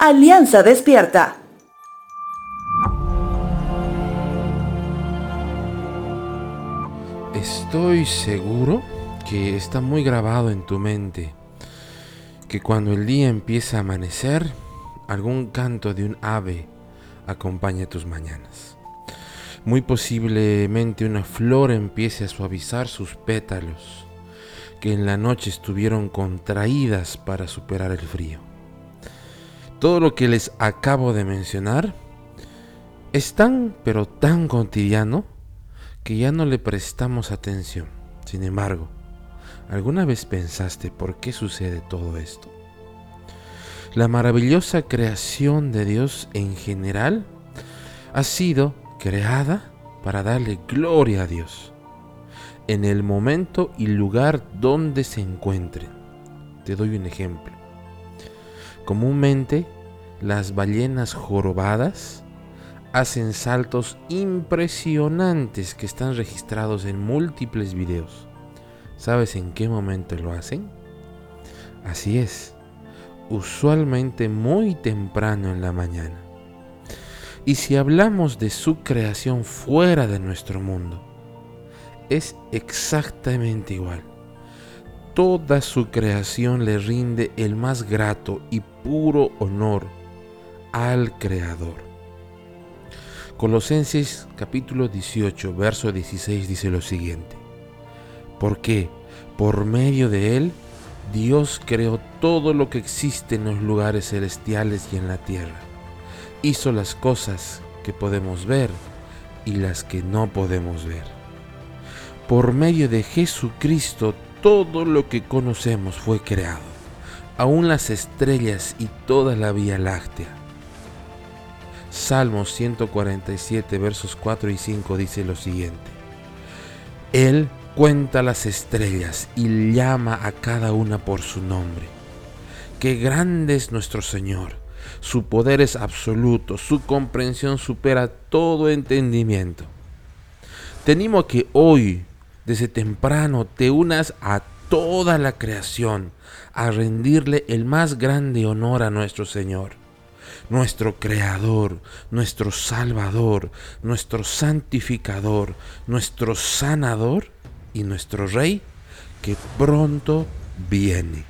Alianza Despierta. Estoy seguro que está muy grabado en tu mente que cuando el día empieza a amanecer, algún canto de un ave acompaña tus mañanas. Muy posiblemente una flor empiece a suavizar sus pétalos, que en la noche estuvieron contraídas para superar el frío. Todo lo que les acabo de mencionar es tan, pero tan cotidiano, que ya no le prestamos atención. Sin embargo, ¿alguna vez pensaste por qué sucede todo esto? La maravillosa creación de Dios en general ha sido creada para darle gloria a Dios en el momento y lugar donde se encuentren. Te doy un ejemplo. Comúnmente las ballenas jorobadas hacen saltos impresionantes que están registrados en múltiples videos. ¿Sabes en qué momento lo hacen? Así es, usualmente muy temprano en la mañana. Y si hablamos de su creación fuera de nuestro mundo, es exactamente igual. Toda su creación le rinde el más grato y puro honor al Creador. Colosenses capítulo 18, verso 16 dice lo siguiente. Porque por medio de Él, Dios creó todo lo que existe en los lugares celestiales y en la tierra. Hizo las cosas que podemos ver y las que no podemos ver. Por medio de Jesucristo, todo lo que conocemos fue creado, aun las estrellas y toda la Vía Láctea Salmos 147 versos 4 y 5 dice lo siguiente. Él cuenta las estrellas y llama a cada una por su nombre. Qué grande es nuestro Señor. Su poder es absoluto, su comprensión supera todo entendimiento. Te que hoy, desde temprano, te unas a toda la creación, a rendirle el más grande honor a nuestro Señor nuestro Creador, nuestro Salvador, nuestro Santificador, nuestro Sanador y nuestro Rey, que pronto viene.